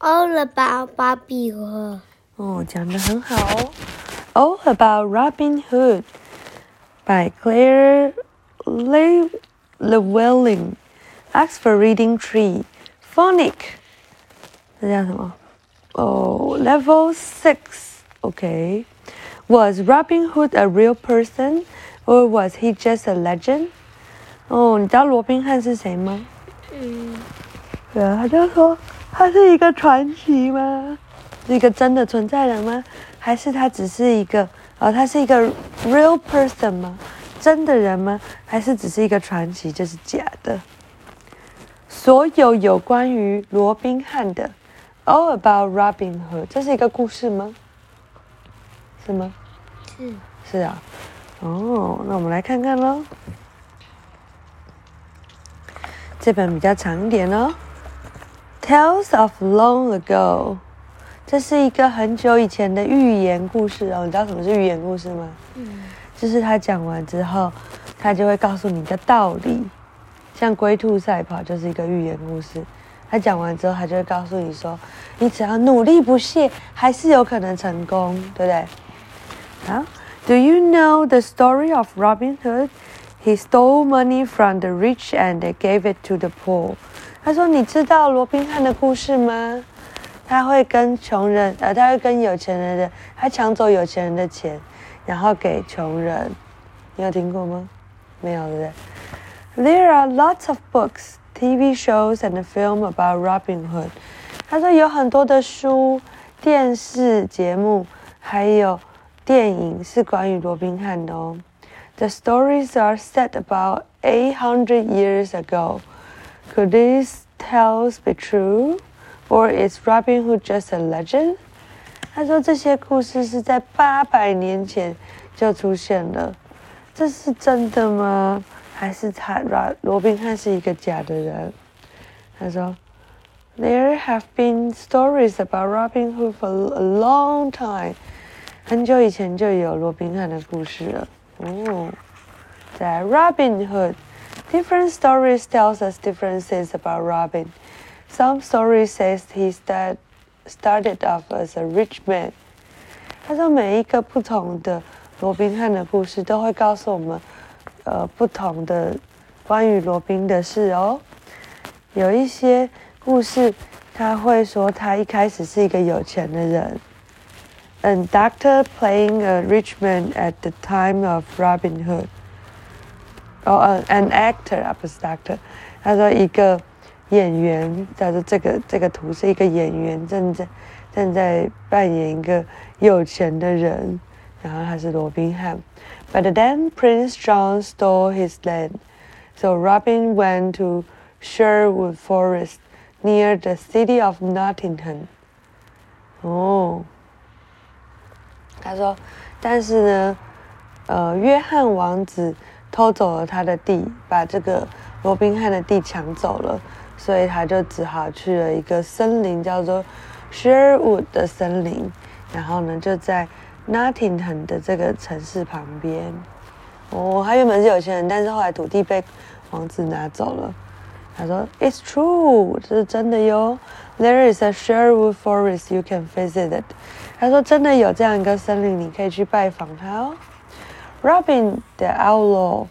All about Bobby Hood. 哦，讲的很好哦。All about Robin Hood by Claire Le Llewellyn, Oxford Reading Tree, Phonic。这叫什么？哦、oh,，Level Six。OK。Was Robin Hood a real person, or was he just a legend? 哦，你知道罗宾汉是谁吗？嗯，对啊，他就说 他是一个传奇吗？是一个真的存在人吗？还是他只是一个哦，他是一个 real person 吗？真的人吗？还是只是一个传奇，就是假的？所有有关于罗宾汉的，all about Robin Hood，这是一个故事吗？是吗？是是啊。哦，那我们来看看喽。这本比较长一点哦。Tales of Long Ago，这是一个很久以前的寓言故事哦。你知道什么是寓言故事吗？嗯就是他讲完之后，他就会告诉你一个道理。像龟兔赛跑就是一个寓言故事。他讲完之后，他就会告诉你说，你只要努力不懈，还是有可能成功，对不对？好，Do you know the story of Robin Hood? He stole money from the rich and gave it to the poor. 他说：“你知道罗宾汉的故事吗？他会跟穷人，呃，他会跟有钱人的，他抢走有钱人的钱，然后给穷人。你有听过吗？没有，对不对？There are lots of books, TV shows, and film about Robin Hood. 他说有很多的书、电视节目，还有电影是关于罗宾汉的哦。The stories are set about 800 years ago. Could these tales be true? Or is Robin Hood just a legend? 他说这些故事是在八百年前就出现了，这是真的吗？还是他罗罗宾汉是一个假的人？他说，There have been stories about Robin Hood for a long time. 很久以前就有罗宾汉的故事了。哦，在 Robin Hood。 Different stories tells us different things about Robin. Some stories says he start, started off as a rich man. 他说每一个不同的罗宾汉的故事都会告诉我们，呃，不同的关于罗宾的事哦。有一些故事他会说他一开始是一个有钱的人。A doctor playing a rich man at the time of Robin Hood. 哦，呃，an actor 啊，不是 doctor。他说一个演员，他说这个这个图是一个演员正在正在扮演一个有钱的人，然后他是罗宾汉。But then Prince John stole his land, so Robin went to Sherwood Forest near the city of Nottingham. 哦，他说，但是呢，呃，约翰王子。 偷走了他的地，把这个罗宾汉的地抢走了，所以他就只好去了一个森林，叫做 Sherwood 的森林。然后呢，就在 Nottingham 的这个城市旁边。哦，他原本是有钱人，但是后来土地被王子拿走了。他说：“It's true，这是真的哟。There is a Sherwood forest you can visit it。”他说：“真的有这样一个森林，你可以去拜访它哦。” Robin the Outlaw.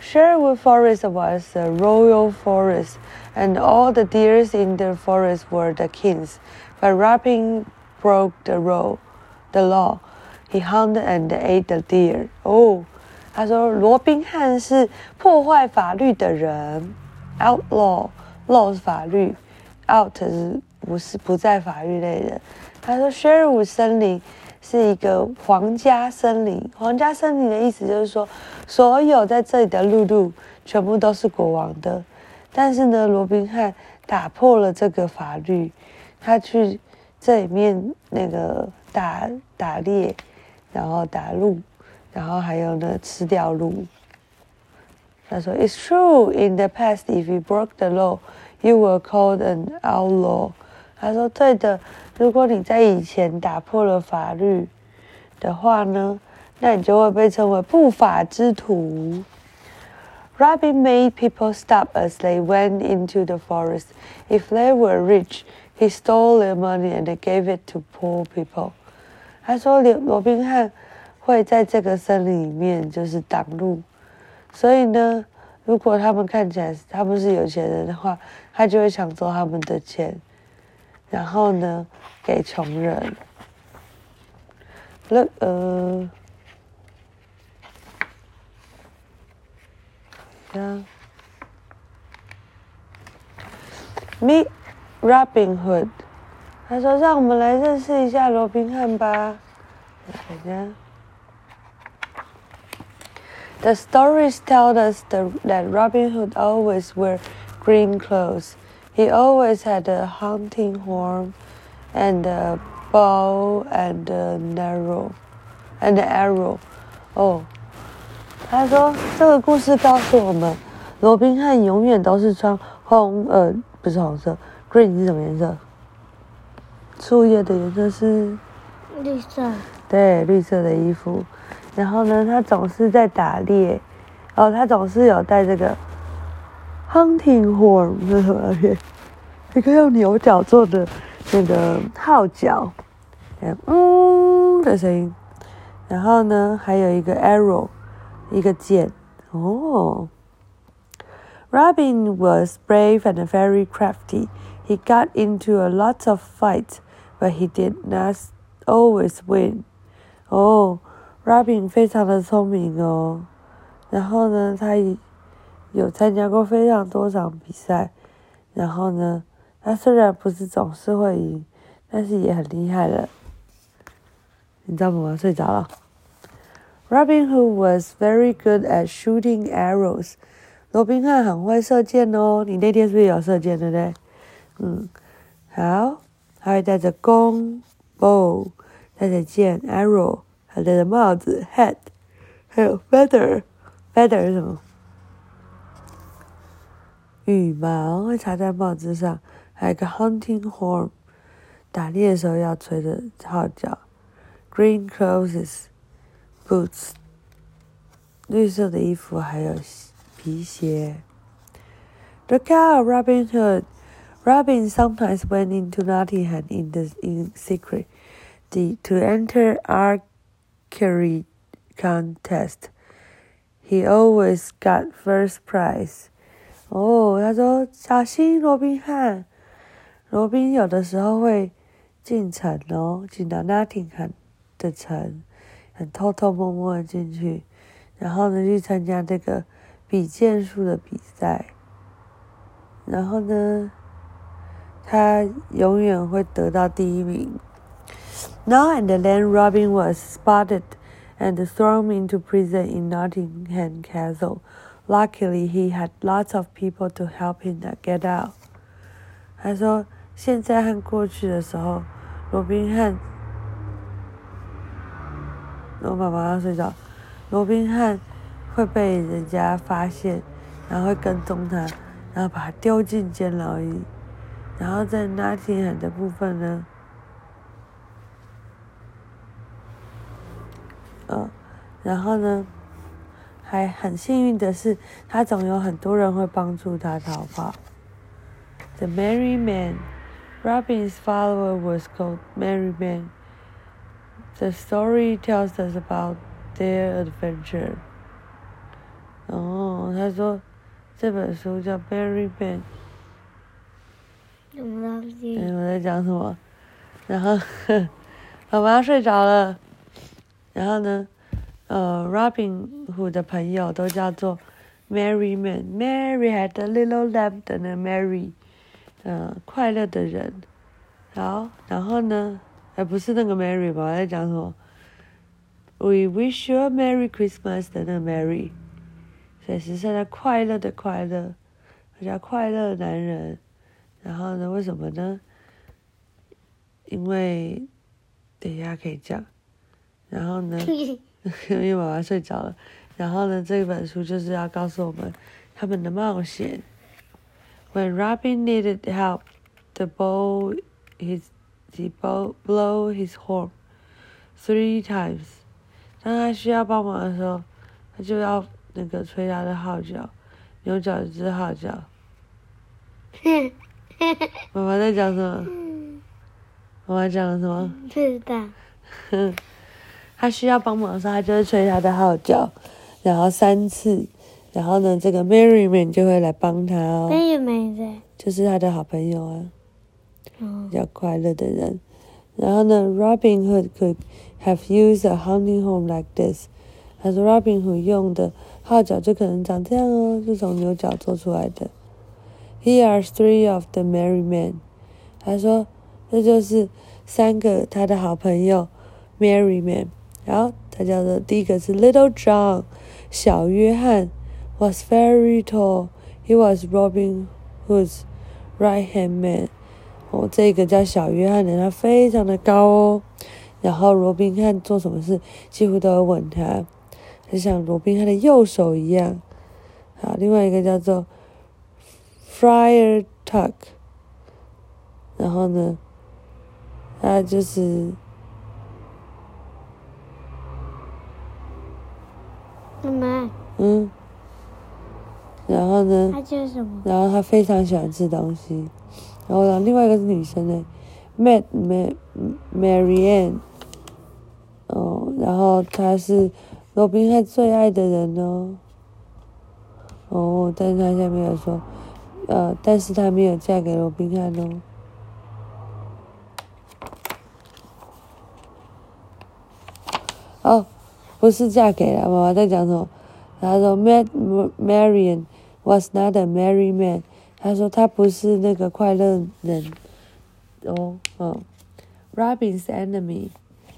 Sherwood Forest was a royal forest, and all the deers in the forest were the king's. But Robin broke the law. The law. He hunted and ate the deer. Oh, 他说罗宾汉是破坏法律的人，outlaw law 是法律，out 是不是不在法律内的。他说 Sherwood 森林。 是一个皇家森林。皇家森林的意思就是说，所有在这里的鹿鹿全部都是国王的。但是呢，罗宾汉打破了这个法律，他去这里面那个打打猎，然后打鹿，然后还有呢吃掉鹿。他说：“It's true. In the past, if you broke the law, you were called an outlaw.” 他说：“对的。”如果你在以前打破了法律的话呢，那你就会被称为不法之徒。Robin made people stop as they went into the forest. If they were rich, he stole their money and gave it to poor people。他说罗罗宾汉会在这个森林里面就是挡路，所以呢，如果他们看起来他们是有钱人的话，他就会抢走他们的钱，然后呢给穷人。Look，呃，呀，Meet Robin Hood。他说：“让我们来认识一下罗宾汉吧。”大家。The stories tell us the, that Robin Hood always wore green clothes. He always had a hunting horn and a bow and an arrow and an arrow. 哦，他说这个故事告诉我们，罗宾汉永远都是穿红呃不是红色，green 是什么颜色？树叶的颜色是绿色。对，绿色的衣服。然后呢，他总是在打猎。哦，他总是有带这个 hunting horn，是什么东西？一个用牛角做的那个号角，嗯的声音。然后呢，还有一个 arrow，一个箭。哦。Robin was brave and very crafty. He got into a lot of fights but he did not always win. 哦，Robin 非常的聪明哦，然后呢，他 有参加过非常多场比赛，然后呢，他虽然不是总是会赢，但是也很厉害了。你知道吗？睡着了。Robin Hood was very good at shooting arrows. 罗宾汉很会射箭哦，你那天是不是有射箭，对不对？嗯，好。他会戴着弓，bow，戴着箭，arrow，还戴着帽子，hat，还有 feather，feather 是什么？羽毛会插在帽子上，还有一个 hunting horn，打猎的时候要吹的号角，green clothes，boots，绿色的衣服还有皮鞋。The cow Robin Hood。Robin sometimes went into Nottingham in the in secret the, to enter archery contest. He always got first prize. 哦，他说小心罗宾汉，罗宾有的时候会进城哦，进到 Nottingham 的城，很偷偷摸摸的进去，然后呢去参加这个比剑术的比赛，然后呢。他永远会得到第一名。Now and then, Robin was spotted and thrown into prison in Nottingham Castle. Luckily, he had lots of people to help him get out. 他说，现在和过去的时候，罗宾汉，我妈妈要睡着。罗宾汉会被人家发现，然后会跟踪他，然后把他丢进监牢里。然后在拉丁海的部分呢，呃，然后呢，还很幸运的是，他总有很多人会帮助他逃跑。The Merry Man, Robin's follower was called Merry Man. The story tells us about their adventure. 哦，他说这本书叫《Merry Man》。什么东西？嗯，我在讲什么？然后，妈妈睡着了。然后呢，呃，Robin 虎的朋友都叫做 Merry Man。Mary had a little lamb and Mary，嗯，快乐的人。好，然后呢，哎，不是那个 Mary 吧？我在讲什么？We wish you a Merry Christmas 的那个 Mary，所以是现在快乐的快乐，叫快乐男人。然后呢？为什么呢？因为等一下可以讲。然后呢？因为妈妈睡着了。然后呢？这本书就是要告诉我们他们的冒险。When Robin needed help, the bow his the bow blow his horn three times。当他需要帮忙的时候，他就要那个吹他的号角，牛角之号角。妈妈在讲什么？妈妈讲了什么？不知道。他需要帮忙的时候，他就会吹他的号角，然后三次，然后呢，这个 Merryman 就会来帮他哦，那也没的。就是他的好朋友啊，哦比，较快乐的人。然后呢，Robin Hood could have used a hunting horn like this。他说，Robin Hood 用的号角就可能长这样哦，是从牛角做出来的。Here are three of the merry men。他说，这就是三个他的好朋友 merry men。然后他叫做第一个是 Little John，小约翰，was very tall。He was Robin Hood's right hand man。哦，这个叫小约翰的，他非常的高哦。然后罗宾汉做什么事几乎都要吻他，就像罗宾汉的右手一样。好，另外一个叫做 Friar Tuck，然后呢，他就是妈妈，嗯，然后呢，他叫什么？然后他非常喜欢吃东西。然后呢，另外一个是女生呢，Mad Ma Marianne，哦，然后她是罗宾汉最爱的人哦。哦，但是他下面有说，呃，但是她没有嫁给罗宾汉哦。哦，不是嫁给了，妈妈在讲什么？他说，Mad Marian was not a merry man。他说他不是那个快乐人。哦，哦，Robin's enemy，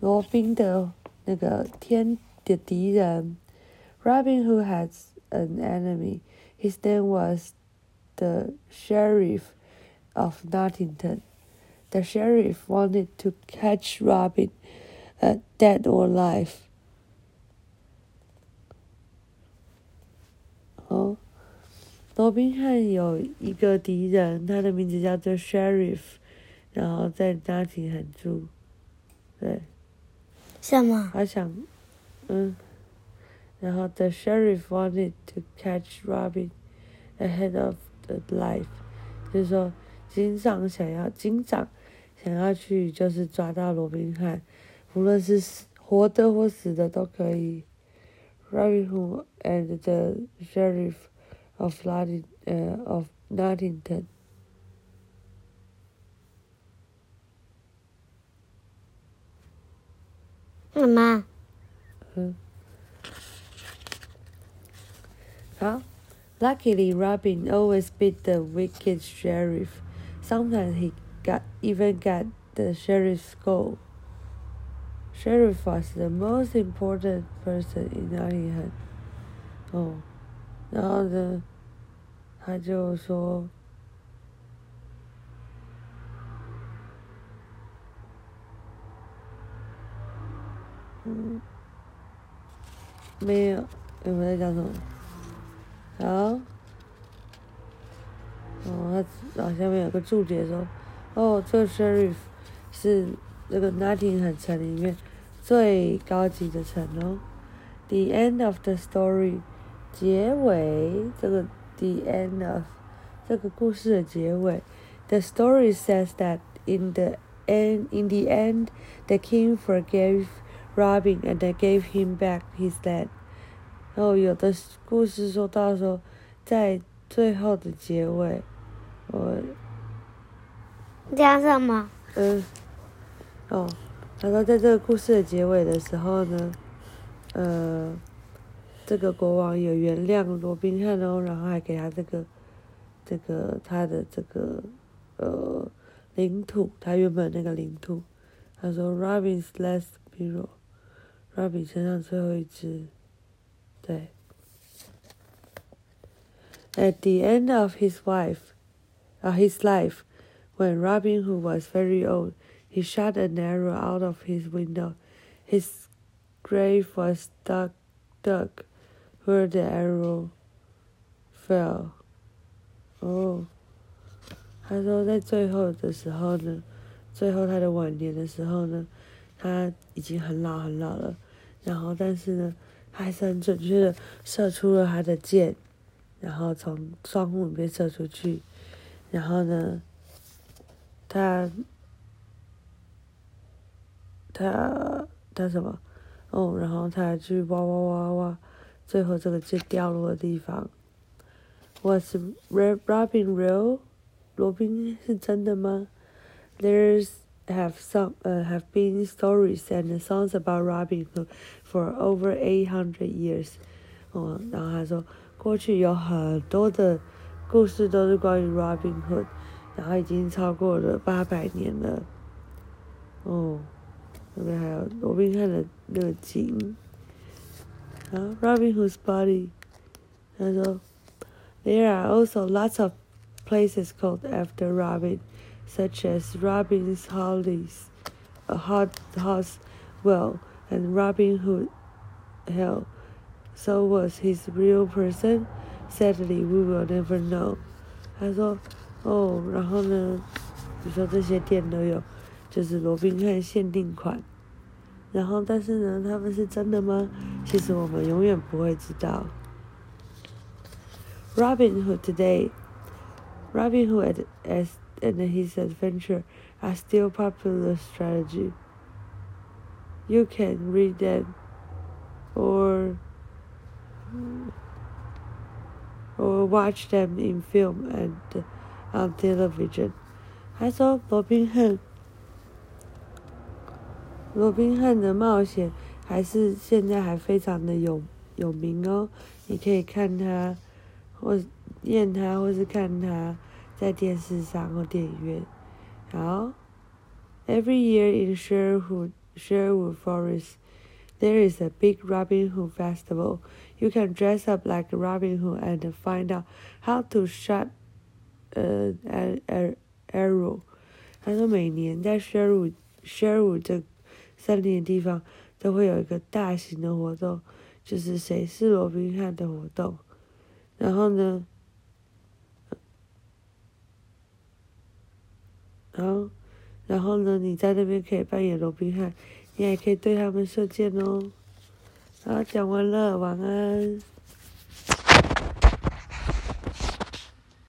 罗宾的那个天的敌人。Robin who has an enemy. His name was the sheriff of Nottingham. The sheriff wanted to catch Robin, uh, dead or alive. 罗宾汉有一个敌人，他的名字叫做 Sheriff，然后在 Nottingham 住。对，什么？他想，嗯，然后 the sheriff wanted to catch Robin ahead of the life，就是说警长想要警长想要去就是抓到罗宾汉，无论是死活的或死的都可以。Robin Hood and the sheriff of, Notting, uh, of Nottington. Mama. Luckily, Robin always beat the wicked sheriff. Sometimes he got even got the sheriff's gold. Sheriff was the most important person in Nottingham. Oh. 然后呢，他就说，嗯，没有，有没有在讲什么？好，哦，他然后下面有个注解说，哦，这个 sheriff 是那个 Nottingham 城里面最高级的城哦。The end of the story，结尾，这个 the end of 这个故事的结尾。The story says that in the end, in the end, the king forgave Robin and they gave him back his land. 然后有的故事说到说，在最后的结尾，我讲什么？嗯，哦，他说在这个故事的结尾的时候呢，呃， 这个国王有原谅罗宾汉哦，然后还给他这个这个他的这个呃领土，他原本那个领土。他说 Robin's last hero，Robin 身上最后一只，对。At the end of his wife, uh, his life, when Robin Hood was very old, he shot an arrow out of his window. His grave was dug, dug where the arrow fell. 哦，他说在最后的时候呢，最后他的晚年的时候呢，他已经很老很老了，然后但是呢，他还是很准确的射出了他的箭，然后从窗户里面射出去，然后呢，他他他什么？哦，然后他去挖挖挖挖，最后这个就掉落的地方。Was Robin real？罗宾是真的吗？There's have some uh, have been stories and songs about Robin Hood for over eight hundred years。哦，然后他说，过去有很多的故事都是关于 Robin Hood，然后已经超过了八百年了。哦，那边还有罗宾汉的那个景。然后 Robin Hood's body，他说，There are also lots of places called after Robin, such as Robin's Hollies, a hot house well, and Robin Hood Hill. So was his real person? Sadly, we will never know. 他说：“哦，然后呢？你说这些店都有，就是罗宾汉限定款。然后，但是呢，他们是真的吗？ 其实我们永远不会知道。Robin Hood today Robin Hood as, and his adventure are still popular strategy. You can read them or or watch them in film and on television. 还说罗宾汉，罗宾汉的冒险 还是现在还非常的有有名哦。你可以看他，或念他，或是看他。在电视上或电影院。好，Every year in Sherwood Sherwood Forest, there is a big Robin Hood festival. You can dress up like Robin Hood and find out how to shoot uh, an arrow. 他说，每年在 Sherwood Sherwood 这森林的地方都会有一个大型的活动，就是谁是罗宾汉的活动。然后呢？然后，然后呢？你在那边可以扮演罗宾汉，你也可以对他们射箭哦。好，讲完了，晚安。